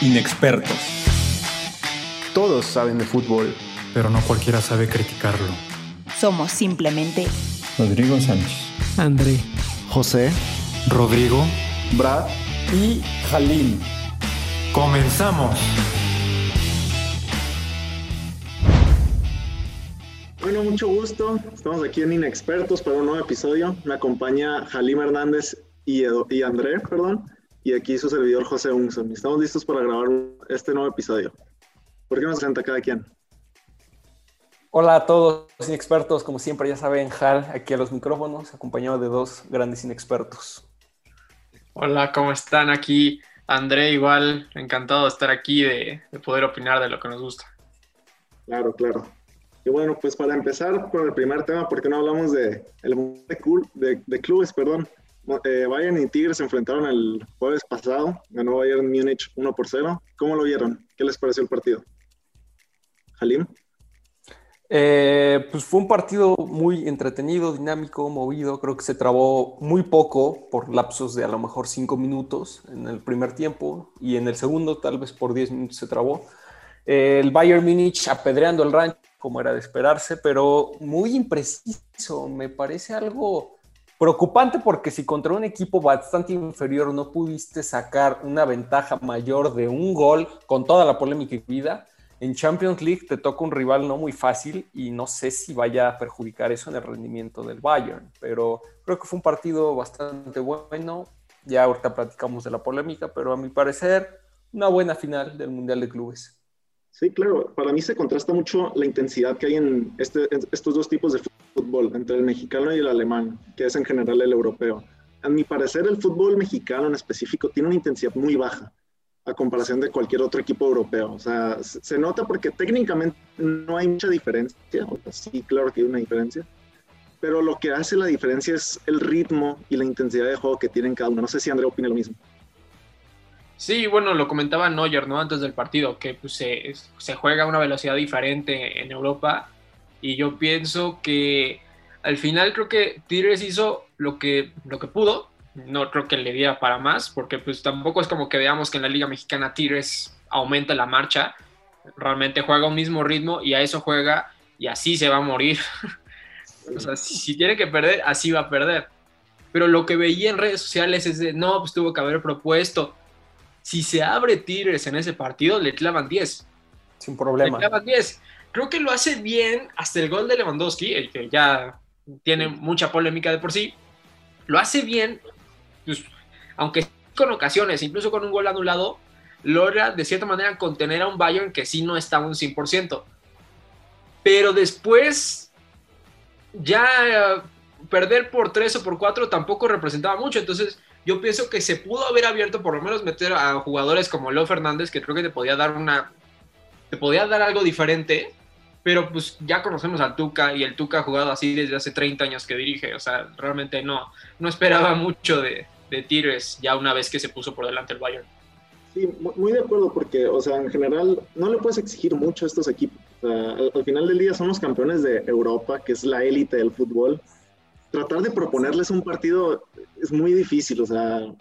Inexpertos. Todos saben de fútbol, pero no cualquiera sabe criticarlo. Somos simplemente Rodrigo Sánchez, André, José, Rodrigo, Brad y Jalim. ¡Comenzamos! Bueno, mucho gusto. Estamos aquí en Inexpertos para un nuevo episodio. Me acompaña Jalim Hernández y, y André, perdón y aquí su servidor José Unson. Estamos listos para grabar este nuevo episodio. ¿Por qué nos presenta cada quien? Hola a todos inexpertos, como siempre ya saben, Hal aquí a los micrófonos, acompañado de dos grandes inexpertos. Hola, ¿cómo están? Aquí André, igual, encantado de estar aquí, de, poder opinar de lo que nos gusta. Claro, claro. Y bueno, pues para empezar con el primer tema, ¿por qué no hablamos de, el de, de clubes? Perdón. Eh, Bayern y Tigres se enfrentaron el jueves pasado. Ganó Bayern Múnich 1 por 0. ¿Cómo lo vieron? ¿Qué les pareció el partido? Halim. Eh, pues fue un partido muy entretenido, dinámico, movido. Creo que se trabó muy poco por lapsos de a lo mejor 5 minutos en el primer tiempo y en el segundo tal vez por 10 minutos se trabó. Eh, el Bayern Múnich apedreando el rancho como era de esperarse, pero muy impreciso. Me parece algo Preocupante porque si contra un equipo bastante inferior no pudiste sacar una ventaja mayor de un gol con toda la polémica y vida, en Champions League te toca un rival no muy fácil y no sé si vaya a perjudicar eso en el rendimiento del Bayern, pero creo que fue un partido bastante bueno. Ya ahorita platicamos de la polémica, pero a mi parecer una buena final del Mundial de Clubes. Sí, claro. Para mí se contrasta mucho la intensidad que hay en, este, estos dos tipos de fútbol, entre el mexicano y el alemán, que es en general el europeo. A mi parecer, el fútbol mexicano en específico tiene una intensidad muy baja a comparación de cualquier otro equipo europeo. O sea, se nota porque técnicamente no hay mucha diferencia. sí, claro que hay una diferencia. Pero lo que hace la diferencia es el ritmo y la intensidad de juego que tienen cada uno. No sé si André opina lo mismo. Sí, bueno, lo comentaba Neuer, ¿no? Antes del partido, que pues, se, juega a una velocidad diferente en Europa. Y yo pienso que al final creo que Tigres hizo lo que, lo que pudo. No creo que le diera para más, porque pues tampoco es como que veamos que en la Liga Mexicana Tigres aumenta la marcha. Realmente juega un mismo ritmo y a eso juega y así se va a morir. o sea, si tiene que perder, así va a perder. Pero lo que veía en redes sociales es de, no, pues tuvo que haber propuesto si se abre Tigres en ese partido, le clavan 10. Sin problema. Le clavan 10. Creo que lo hace bien hasta el gol de Lewandowski, el que ya tiene mucha polémica de por sí. Lo hace bien, pues, aunque con ocasiones, incluso con un gol anulado, logra de cierta manera contener a un Bayern que sí no está un 100%. Pero después, ya eh, perder por 3 o por 4 tampoco representaba mucho. Entonces, yo pienso que se pudo haber abierto por lo menos meter a jugadores como Leo Fernández, que creo que te podía dar una, te podía dar algo diferente, pero pues ya conocemos al Tuca y el Tuca ha jugado así desde hace 30 años que dirige, o sea, realmente no, no esperaba mucho de, de Tigres ya una vez que se puso por delante el Bayern. Sí, muy de acuerdo, porque, o sea, en general no le puedes exigir mucho a estos equipos. al, final del día son los campeones de Europa, que es la élite del fútbol. Tratar de proponerles un partido es muy difícil, o sea,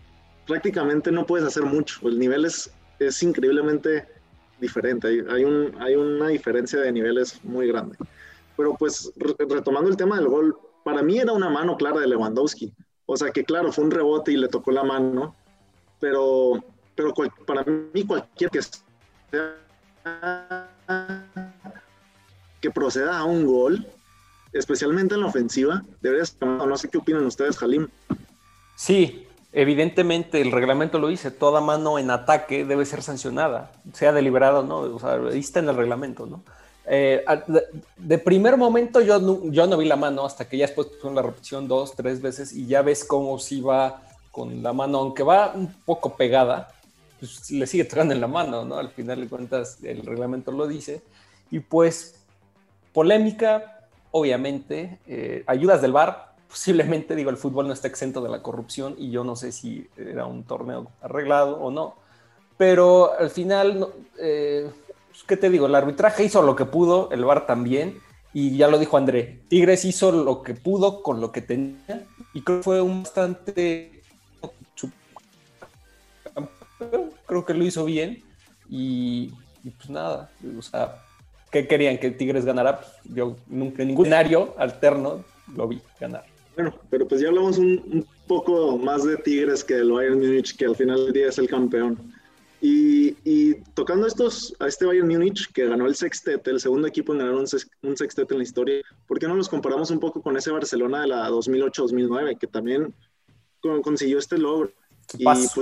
prácticamente no puedes hacer mucho. El nivel es, es increíblemente diferente, hay, hay, un, hay una diferencia de niveles muy grande. Pero pues retomando el tema del gol, para mí era una mano clara de Lewandowski. O sea que claro, fue un rebote y le tocó la mano, pero, pero para mí cualquier que que proceda a un gol, especialmente en la ofensiva, debería ser, no sé qué opinan ustedes, Jalim. Sí, evidentemente el reglamento lo dice, toda mano en ataque debe ser sancionada, sea deliberado o no, o sea, está en el reglamento, ¿no? Eh, de, primer momento yo no, yo no vi la mano hasta que ya después pusieron la repetición dos, tres veces y ya ves cómo si va con la mano, aunque va un poco pegada, pues le sigue tocando en la mano, ¿no? Al final de cuentas el reglamento lo dice. Y pues polémica, obviamente, eh, ayudas del VAR, posiblemente, digo, el fútbol no está exento de la corrupción y yo no sé si era un torneo arreglado o no, pero al final, eh, pues, ¿qué te digo? El arbitraje hizo lo que pudo, el VAR también, y ya lo dijo André, Tigres hizo lo que pudo con lo que tenía y creo que fue un bastante... Creo que lo hizo bien, Y, y pues nada, o sea, ¿qué querían? ¿Que Tigres ganara? Pues yo nunca en ningún escenario alterno lo vi ganar. Bueno, pero pues ya hablamos un, un poco más de Tigres que del Bayern Múnich, que al final del día es el campeón. Y, y tocando estos, a este Bayern Múnich que ganó el sextete, el segundo equipo en ganar un, un sextete en la historia, ¿por qué no los comparamos un poco con ese Barcelona de la 2008-2009, que también con- consiguió este logro? Y pues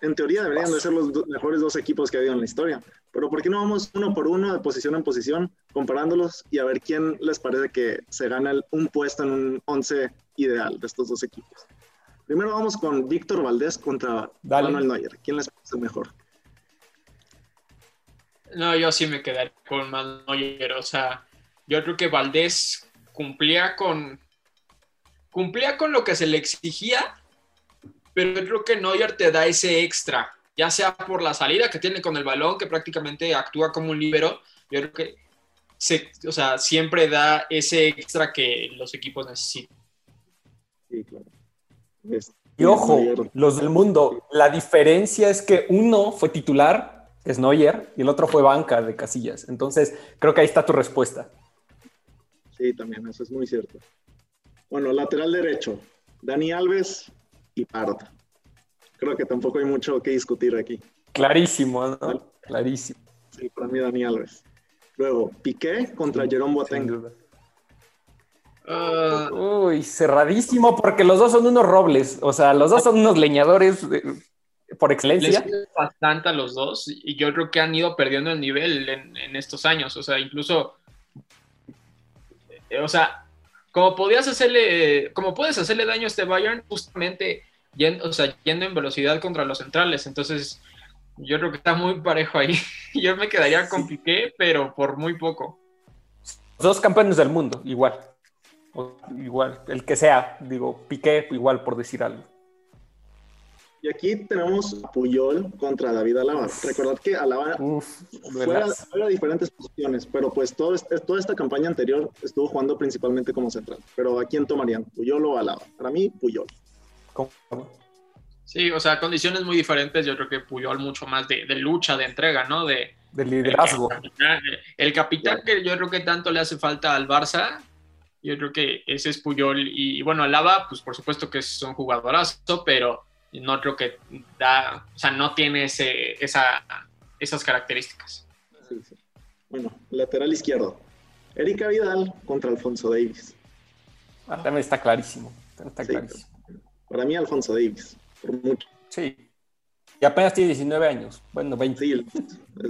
en teoría deberían de ser los do- mejores dos equipos que ha habido en la historia. Pero ¿por qué no vamos uno por uno, de posición en posición, comparándolos y a ver quién les parece que se gana un puesto en un 11 ideal de estos dos equipos? Primero vamos con Víctor Valdés contra Dale. Manuel Neuer. ¿Quién les parece mejor? No, yo sí me quedaría con Manuel Neuer. O sea, yo creo que Valdés cumplía con. Cumplía con lo que se le exigía, pero yo creo que Neuer te da ese extra, ya sea por la salida que tiene con el balón, que prácticamente actúa como un líbero. Yo creo que se, o sea, siempre da ese extra que los equipos necesitan. Sí, claro. Es- Y ojo, los del mundo, la diferencia es que uno fue titular, que es Neuer, y el otro fue banca de Casillas. Entonces, creo que ahí está tu respuesta. Sí, también, eso es muy cierto. Bueno, lateral derecho, Dani Alves y Pardo. Creo que tampoco hay mucho que discutir aquí. Clarísimo, ¿no? Clarísimo. Sí, para mí Dani Alves. Luego, Piqué contra Jerome Boateng. Ah, Uy, cerradísimo, porque los dos son unos robles. O sea, los dos son unos leñadores eh, por les excelencia. sirve bastante a los dos y yo creo que han ido perdiendo el nivel en, en estos años. O sea, incluso, eh, o sea, como podías hacerle, como puedes hacerle daño a este Bayern, justamente yendo, o sea, yendo en velocidad contra los centrales. Entonces, yo creo que está muy parejo ahí. Yo me quedaría con Piqué, pero por muy poco. Los dos campeones del mundo, igual. O- igual, el que sea, digo, Piqué, igual por decir algo. Y aquí tenemos a Puyol contra David Alaba. Recordad que Alaba Uf, juega diferentes posiciones, pero pues todo este- toda esta campaña anterior estuvo jugando principalmente como central. Pero ¿a quién tomarían? ¿Puyol o Alaba? Para mí, Puyol. ¿Cómo? Sí, o sea, condiciones muy diferentes. Yo creo que Puyol mucho más de, de lucha, de entrega, ¿no? De, De liderazgo. El capitán, el capitán que yo creo que tanto le hace falta al Barça, yo creo que ese es Puyol. Y, bueno, Alaba, pues por supuesto que es un jugadorazo, pero no creo que da, o sea, no tiene ese, esa, esas características. Sí, sí. Bueno, lateral izquierdo. Erika Vidal contra Alfonso Davis. Ah, también está clarísimo. también Está Sí. Para mí, Alfonso Davis. Por mucho. Sí. Y apenas tiene 19 años. Bueno, 20. Sí,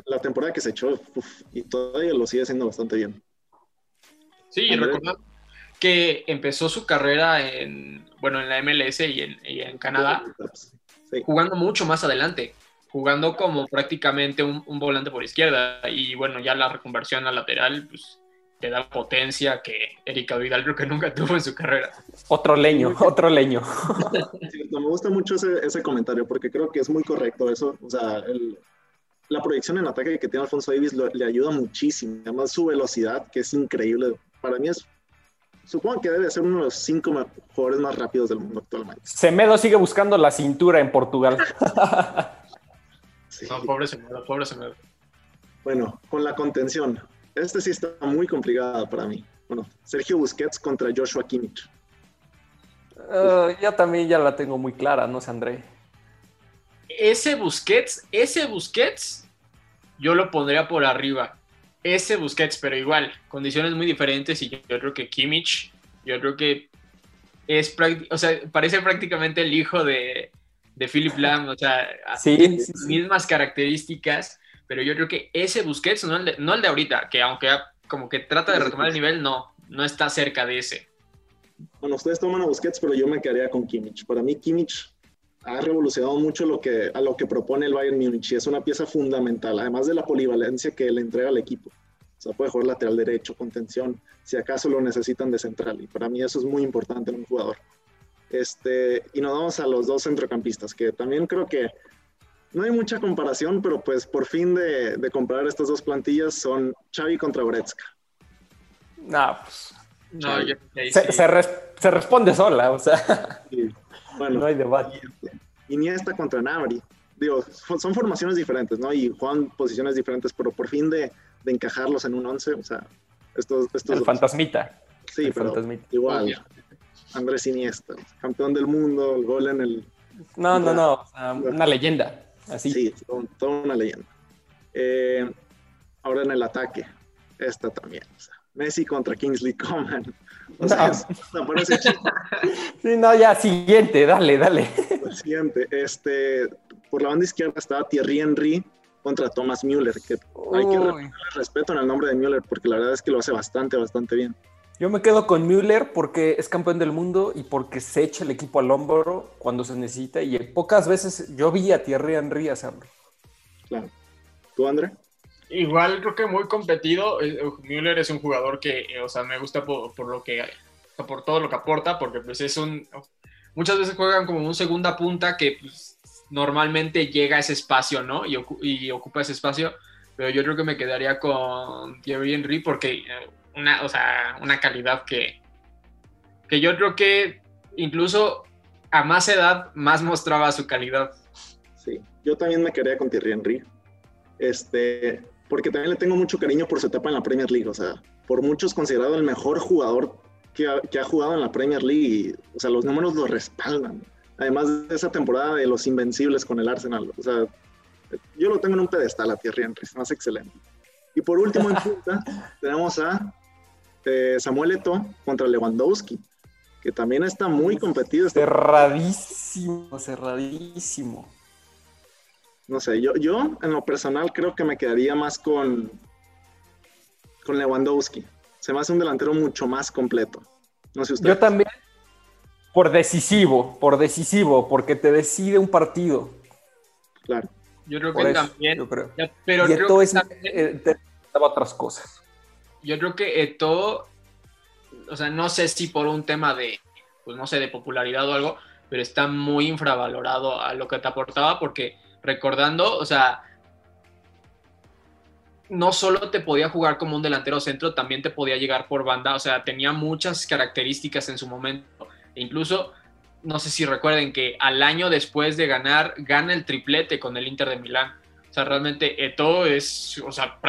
la temporada que se echó uf, y todavía lo sigue haciendo bastante bien. Sí, y recordar que empezó su carrera en, bueno, en la MLS y en, y en Canadá, Sí, jugando mucho más adelante, jugando como prácticamente un, un volante por izquierda. Y bueno, ya la reconversión a lateral, pues te da potencia que Erika Vidal creo que nunca tuvo en su carrera. Otro leño, otro leño. cierto, me gusta mucho ese, ese comentario porque creo que es muy correcto eso. O sea, el- la proyección en ataque que tiene Alfonso Davis lo- le ayuda muchísimo. Además, su velocidad, que es increíble. Para mí es, supongo que debe ser uno de los cinco jugadores más rápidos del mundo actualmente. Semedo sigue buscando la cintura en Portugal. Sí. No, pobre Semedo, pobre Semedo. Bueno, con la contención. Este sí está muy complicado para mí. Bueno, Sergio Busquets contra Joshua Kimmich. Eh, yo también ya la tengo muy clara, no sé, André. Ese Busquets, ese Busquets, yo lo pondría por arriba. Ese Busquets, pero igual, condiciones muy diferentes y yo, yo creo que Kimmich, yo creo que es o sea, parece prácticamente el hijo de, de Philip Lam, o sea, Sí, tiene sí, las sí. mismas características, pero yo creo que ese Busquets, no el de, no el de ahorita, que aunque como que trata de retomar el nivel, no, no está cerca de ese. Bueno, ustedes toman a Busquets, pero yo me quedaría con Kimmich. Para mí, Kimmich ha revolucionado mucho lo que, a lo que propone el Bayern Múnich y es una pieza fundamental, además de la polivalencia que le entrega al equipo. O sea, puede jugar lateral derecho, contención, si acaso lo necesitan de central. Y para mí eso es muy importante en un jugador. Este, y nos vamos a los dos centrocampistas, que también creo que no hay mucha comparación, pero pues por fin de, de comparar estas dos plantillas son Xavi contra Goretzka. No, pues, No, yo se, sí. se res- se responde sola, o sea, Y, bueno, no hay debate. Iniesta contra Nabri. digo, son formaciones diferentes, ¿no? Y juegan posiciones diferentes, pero por fin de, de encajarlos en un 11, o sea, estos, estos El dos- fantasmita. sí, el pero fantasmita. igual, Obvio. Andrés Iniesta, campeón del mundo, el gol en el, No, no, no. una leyenda. Así. Sí, todo- toda una leyenda. Eh, ahora en el ataque, esta también. o sea, Messi contra Kingsley Coman. O sea, No. es- chiste, Sí, no, ya, siguiente, dale, dale. el siguiente. Este, por la banda izquierda estaba Thierry Henry contra Thomas Müller, que hay que Uy. respeto en el nombre de Müller, porque la verdad es que lo hace bastante, bastante bien. Yo me quedo con Müller porque es campeón del mundo y porque se echa el equipo al hombro cuando se necesita y pocas veces yo vi a Thierry Henry hacerlo. Claro. ¿Tú, André? Igual creo que muy competido. Eh, Müller es un jugador que, eh, o sea, me gusta por, por lo que, por todo lo que aporta, porque pues es un, muchas veces juegan como un segunda punta que pues, normalmente llega a ese espacio, ¿no? Y, ocu- y ocupa ese espacio, pero yo creo que me quedaría con Thierry Henry porque eh, una, o sea, una calidad que, que yo creo que incluso a más edad más mostraba su calidad. Sí, yo también me quedaría con Thierry Henry. Este, porque también le tengo mucho cariño por su etapa en la Premier League. O sea, por muchos considerado el mejor jugador que ha, que ha jugado en la Premier League. Y, o sea, los números lo respaldan. Además de esa temporada de los Invencibles con el Arsenal. O sea, yo lo tengo en un pedestal a Thierry Henry. Es más excelente. Y por último, en punta, tenemos a eh, Samuel Eto'o contra Lewandowski, que también está muy competido. Está Cerradísimo, cerradísimo. No sé, yo, yo en lo personal creo que me quedaría más con, con Lewandowski. Se me hace un delantero mucho más completo. No sé usted. Yo también, por decisivo, por decisivo, porque te decide un partido. Claro. Yo creo Por que eso, también. yo creo. ya- pero y creo Eto'o que es, también- eh, te daba otras cosas. Yo creo que Eto, o sea, no sé si por un tema de, pues no sé, de popularidad o algo, pero está muy infravalorado a lo que te aportaba, porque recordando, o sea, no solo te podía jugar como un delantero centro, también te podía llegar por banda, o sea, tenía muchas características en su momento, e incluso, no sé si recuerden que al año después de ganar, gana el triplete con el Inter de Milán. O sea, realmente Eto es, o sea,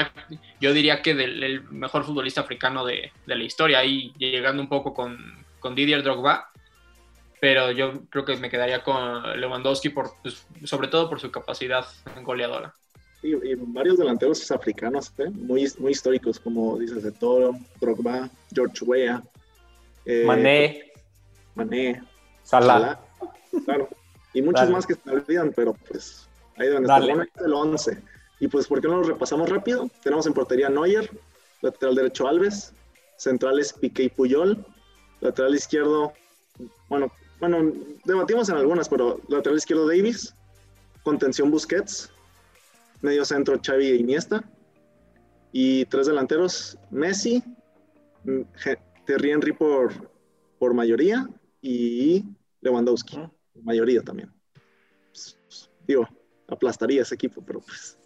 yo diría que del, el mejor futbolista africano de, de la historia, ahí llegando un poco con, con Didier Drogba, pero yo creo que me quedaría con Lewandowski, por, pues, sobre todo por su capacidad goleadora. Y, y varios delanteros africanos, ¿eh? muy, muy históricos, como dices, de Toro, Drogba, George Weah, eh, Mané, Mané, Salah. Salah, claro. Y muchos más que se me olvidan, pero pues ahí estar. Dale. Está el 11. Y pues, ¿por qué no lo repasamos rápido? Tenemos en portería Neuer, lateral derecho Alves, centrales Piqué y Puyol, lateral izquierdo, bueno, bueno, debatimos en algunas, pero lateral izquierdo Davis, contención Busquets, medio centro Xavi e Iniesta, y tres delanteros Messi, mm, Thierry Henry por, por mayoría y Lewandowski, mayoría también. Pues, pues, digo, aplastaría ese equipo, pero pues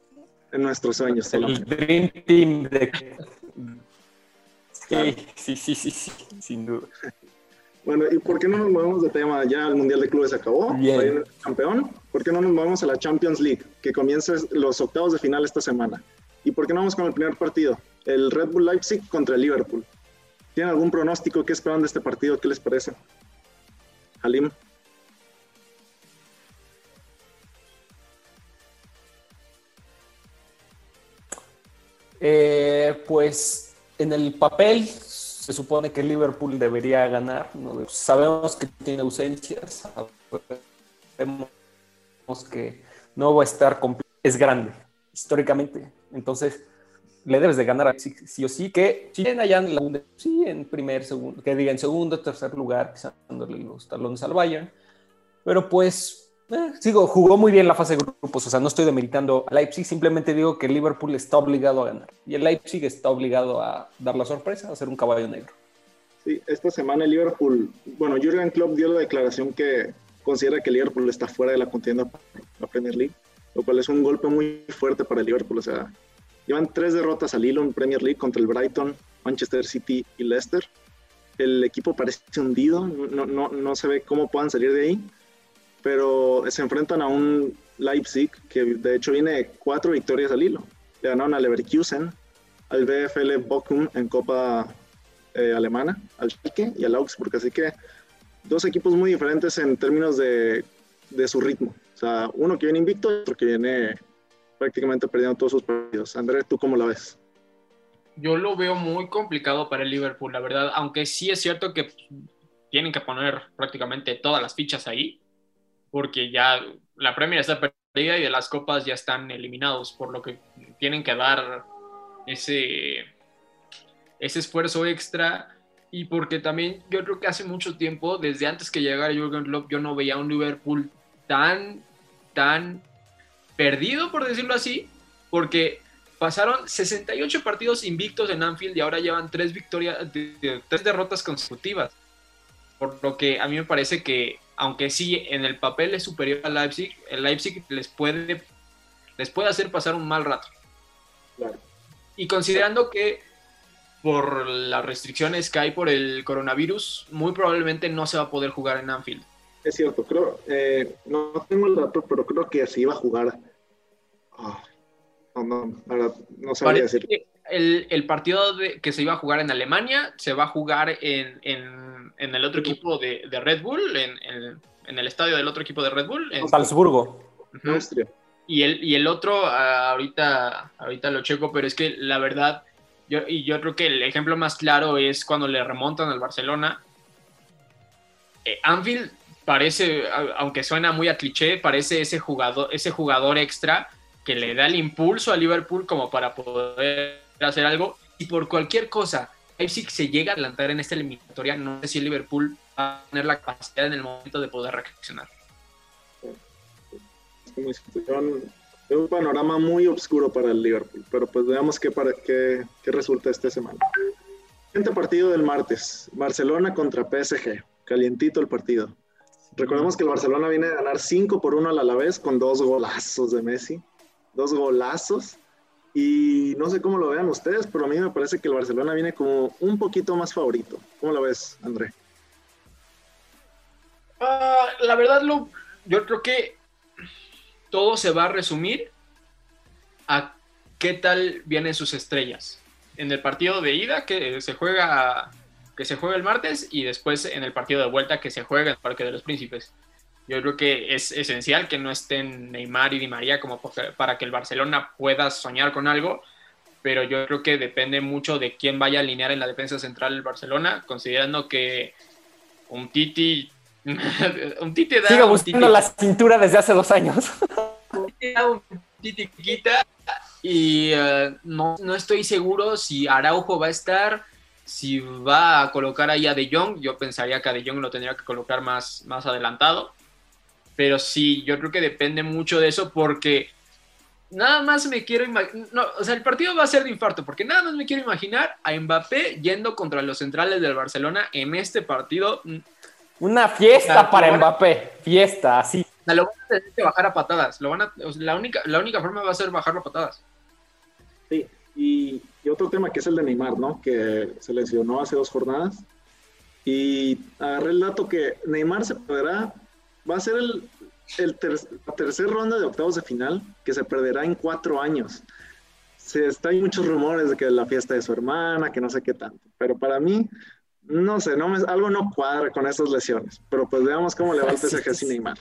en nuestros sueños El solamente. Dream Team de... Sí, sí, sí, sí, sí, sin duda. Bueno, ¿y por qué no nos movemos de tema? Ya el Mundial de Clubes acabó, Bien. Campeón. ¿Por qué no nos movemos a la Champions League, que comienza los octavos de final esta semana? ¿Y por qué no vamos con el primer partido? El Red Bull Leipzig contra el Liverpool. ¿Tienen algún pronóstico? ¿Qué esperan de este partido? ¿Qué les parece? Halim. Eh, pues en el papel se supone que Liverpool debería ganar. Sabemos que tiene ausencias, sabemos que no va a estar completo. Es grande, históricamente. Entonces, le debes de ganar a sí, sí o sí. Que si bien allá en la en primer, segundo, que diga en segundo, tercer lugar, pisándole los talones al Bayern. Pero pues, sigo, jugó muy bien la fase de grupos. O sea, no estoy demeritando a Leipzig, simplemente digo que Liverpool está obligado a ganar. Y el Leipzig está obligado a dar la sorpresa, a ser un caballo negro. Sí, esta semana el Liverpool, bueno, Jürgen Klopp dio la declaración que considera que el Liverpool está fuera de la contienda por la Premier League, lo cual es un golpe muy fuerte para el Liverpool. O sea, llevan tres derrotas al hilo en Premier League contra el Brighton, Manchester City y Leicester. El equipo parece hundido, no, no, no se ve cómo puedan salir de ahí. Pero se enfrentan a un Leipzig que de hecho viene cuatro victorias al hilo. Le ganaron al Leverkusen, al VfL Bochum en Copa eh, Alemana, al Schalke y al Augsburg. Así que dos equipos muy diferentes en términos de, de su ritmo. O sea, uno que viene invicto y otro que viene prácticamente perdiendo todos sus partidos. Andrés, ¿tú cómo la ves? Yo lo veo muy complicado para el Liverpool, la verdad, aunque sí es cierto que tienen que poner prácticamente todas las fichas ahí, porque ya la Premier está perdida y de las copas ya están eliminados, por lo que tienen que dar ese, ese esfuerzo extra y porque también yo creo que hace mucho tiempo, desde antes que llegara Jürgen Klopp, yo no veía un Liverpool tan, tan perdido, por decirlo así, porque pasaron 68 partidos invictos en Anfield y ahora llevan tres victorias, tres derrotas consecutivas. Por lo que a mí me parece que, aunque sí en el papel es superior al Leipzig, el Leipzig les puede, les puede hacer pasar un mal rato. Y considerando que por las restricciones que hay por el coronavirus, muy probablemente no se va a poder jugar en Anfield. Es cierto, creo, eh, no tengo el dato, pero creo que se iba a jugar. Oh, no, no, no sabría decir. El, el, partido de, que se iba a jugar en Alemania se va a jugar en, en, en el otro equipo de, de Red Bull, en, en, el estadio del otro equipo de Red Bull. En Salzburgo. Austria. Y el, y el otro, uh, ahorita, ahorita lo checo, pero es que la verdad, yo, y yo creo que el ejemplo más claro es cuando le remontan al Barcelona. Eh, Anfield parece, aunque suena muy a cliché, parece ese jugador, ese jugador extra que le da el impulso a Liverpool como para poder hacer algo. Y por cualquier cosa, Leipzig se llega a adelantar en esta eliminatoria, no sé si Liverpool va a tener la capacidad en el momento de poder reaccionar. Es un panorama muy oscuro para el Liverpool, pero pues veamos qué, resulta esta semana. Siguiente partido del martes, Barcelona contra PSG, calientito el partido. Recordemos que el Barcelona viene a ganar 5 por 1 al Alavés con dos golazos de Messi, dos golazos. Y no sé cómo lo vean ustedes, pero a mí me parece que el Barcelona viene como un poquito más favorito. ¿Cómo lo ves, André? Uh, la verdad, lo, yo creo que todo se va a resumir a qué tal vienen sus estrellas. En el partido de ida que se juega que se juega el martes y después en el partido de vuelta que se juega el Parque de los Príncipes. Yo creo que es esencial que no estén Neymar y Di María como para que el Barcelona pueda soñar con algo, pero yo creo que depende mucho de quién vaya a alinear en la defensa central el Barcelona, considerando que un Titi un Titi da Sigue buscando la cintura desde hace dos años. un Titi quita y uh, no, no estoy seguro si Araujo va a estar, si va a colocar ahí a De Jong, yo pensaría que a De Jong lo tendría que colocar más, más adelantado. Pero sí, yo creo que depende mucho de eso porque nada más me quiero imaginar. No, o sea, el partido va a ser de infarto porque nada más me quiero imaginar a Mbappé yendo contra los centrales del Barcelona en este partido. Una fiesta o sea, para Mbappé, fiesta, así. O sea, lo van a tener que bajar a patadas. Lo van a, o sea, la, única, la única forma va a ser bajarlo a patadas. Sí, y, y, otro tema que es el de Neymar, ¿no? Que se lesionó hace dos jornadas. Y agarré el dato que Neymar se perderá, va a ser el, el ter la tercera ronda de octavos de final que se perderá en cuatro años. Se, está, hay muchos rumores de que la fiesta de su hermana, que no sé qué tanto. Pero para mí, no sé, no me, algo no cuadra con esas lesiones. Pero pues veamos cómo le va al PSG sin Neymar.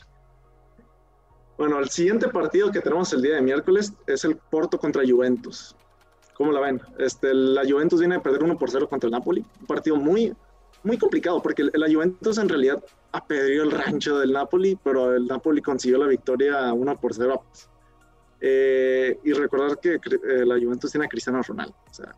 Bueno, el siguiente partido que tenemos el día de miércoles es el Porto contra Juventus. ¿Cómo la ven? Este, la Juventus viene a perder 1 por 0 contra el Napoli. Un partido muy, muy complicado porque la Juventus en realidad apedreó el rancho del Napoli, pero el Napoli consiguió la victoria 1 por 0. Eh, y recordar que eh, la Juventus tiene a Cristiano Ronaldo, o sea,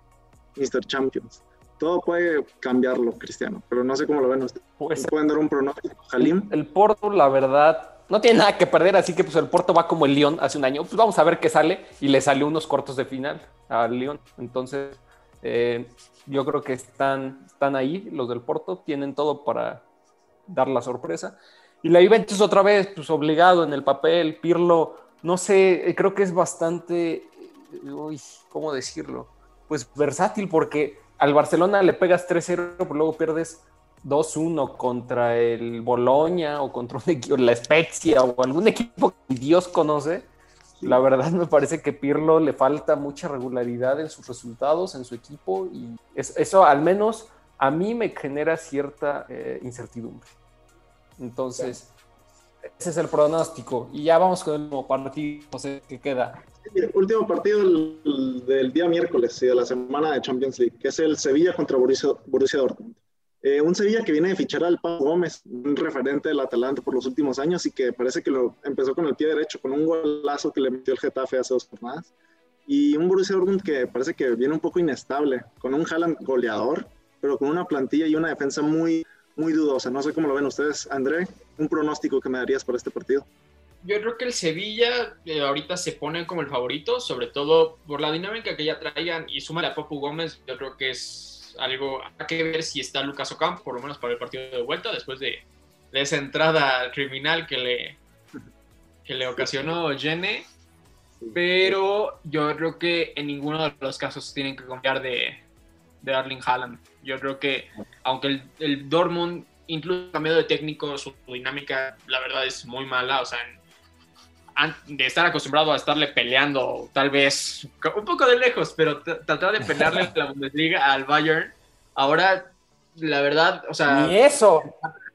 Mr. Champions. Todo puede cambiarlo, Cristiano, pero no sé cómo lo ven ustedes. Pues, ¿Pueden dar un pronóstico, Jalim? El, el Porto, la verdad, no tiene nada que perder, así que pues el Porto va como el Lyon hace un año. Pues vamos a ver qué sale. Y le salió unos cortos de final al Lyon. Entonces, eh, yo creo que están, están ahí, los del Porto, tienen todo para dar la sorpresa. Y la Juventus otra vez, pues obligado en el papel, Pirlo, no sé, creo que es bastante, uy, ¿cómo decirlo? Pues versátil porque al Barcelona le pegas 3-0, pero luego pierdes 2-1 contra el Boloña o contra la Spezia o algún equipo que Dios conoce, la verdad me parece que Pirlo le falta mucha regularidad en sus resultados, en su equipo, y es- eso al menos a mí me genera cierta eh, incertidumbre. Entonces, ese es el pronóstico. Y ya vamos con el último partido, José, que queda. Sí, último partido del, del día miércoles y de la semana de Champions League, que es el Sevilla contra Borussia, Borussia Dortmund. Eh, un Sevilla que viene de fichar al Pau Gómez, un referente del Atalanta por los últimos años y que parece que lo empezó con el pie derecho, con un golazo que le metió el Getafe hace dos jornadas. Y un Borussia Dortmund que parece que viene un poco inestable, con un Haaland goleador, pero con una plantilla y una defensa muy, muy dudosa. No sé cómo lo ven ustedes. André, un pronóstico que me darías para este partido. Yo creo que el Sevilla eh, ahorita se pone como el favorito, sobre todo por la dinámica que ya traigan y súmale a Papu Gómez, yo creo que es algo a que ver si está Lucas Ocampo, por lo menos para el partido de vuelta, después de, esa entrada criminal que le, que le ocasionó Jene. Pero yo creo que en ninguno de los casos tienen que confiar de, de Erling Haaland. Yo creo que aunque el, el Dortmund incluso cambiado de técnico, su dinámica la verdad es muy mala, o sea, an- de estar acostumbrado a estarle peleando tal vez un poco de lejos, pero tratar de pelearle la Bundesliga al Bayern, ahora la verdad, o sea, Ni eso.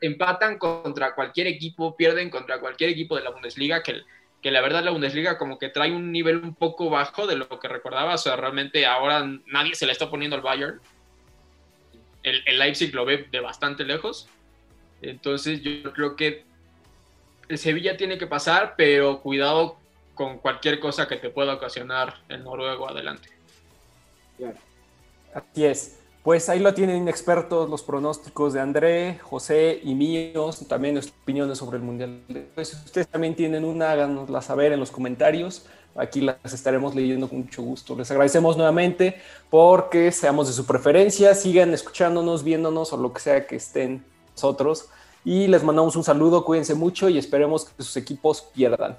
empatan contra cualquier equipo, pierden contra cualquier equipo de la Bundesliga, que, que la verdad la Bundesliga como que trae un nivel un poco bajo de lo que recordaba, o sea, realmente ahora nadie se le está poniendo al Bayern. El, el Leipzig lo ve de bastante lejos. Entonces yo creo que el Sevilla tiene que pasar, pero cuidado con cualquier cosa que te pueda ocasionar el noruego adelante. Así es. Pues ahí lo tienen expertos los pronósticos de André, José y míos, también nuestras opiniones sobre el Mundial. Pues, si ustedes también tienen una, háganosla saber en los comentarios. Aquí las estaremos leyendo con mucho gusto. Les agradecemos nuevamente porque seamos de su preferencia. Sigan escuchándonos, viéndonos o lo que sea que estén nosotros. Y les mandamos un saludo, cuídense mucho y esperemos que sus equipos pierdan.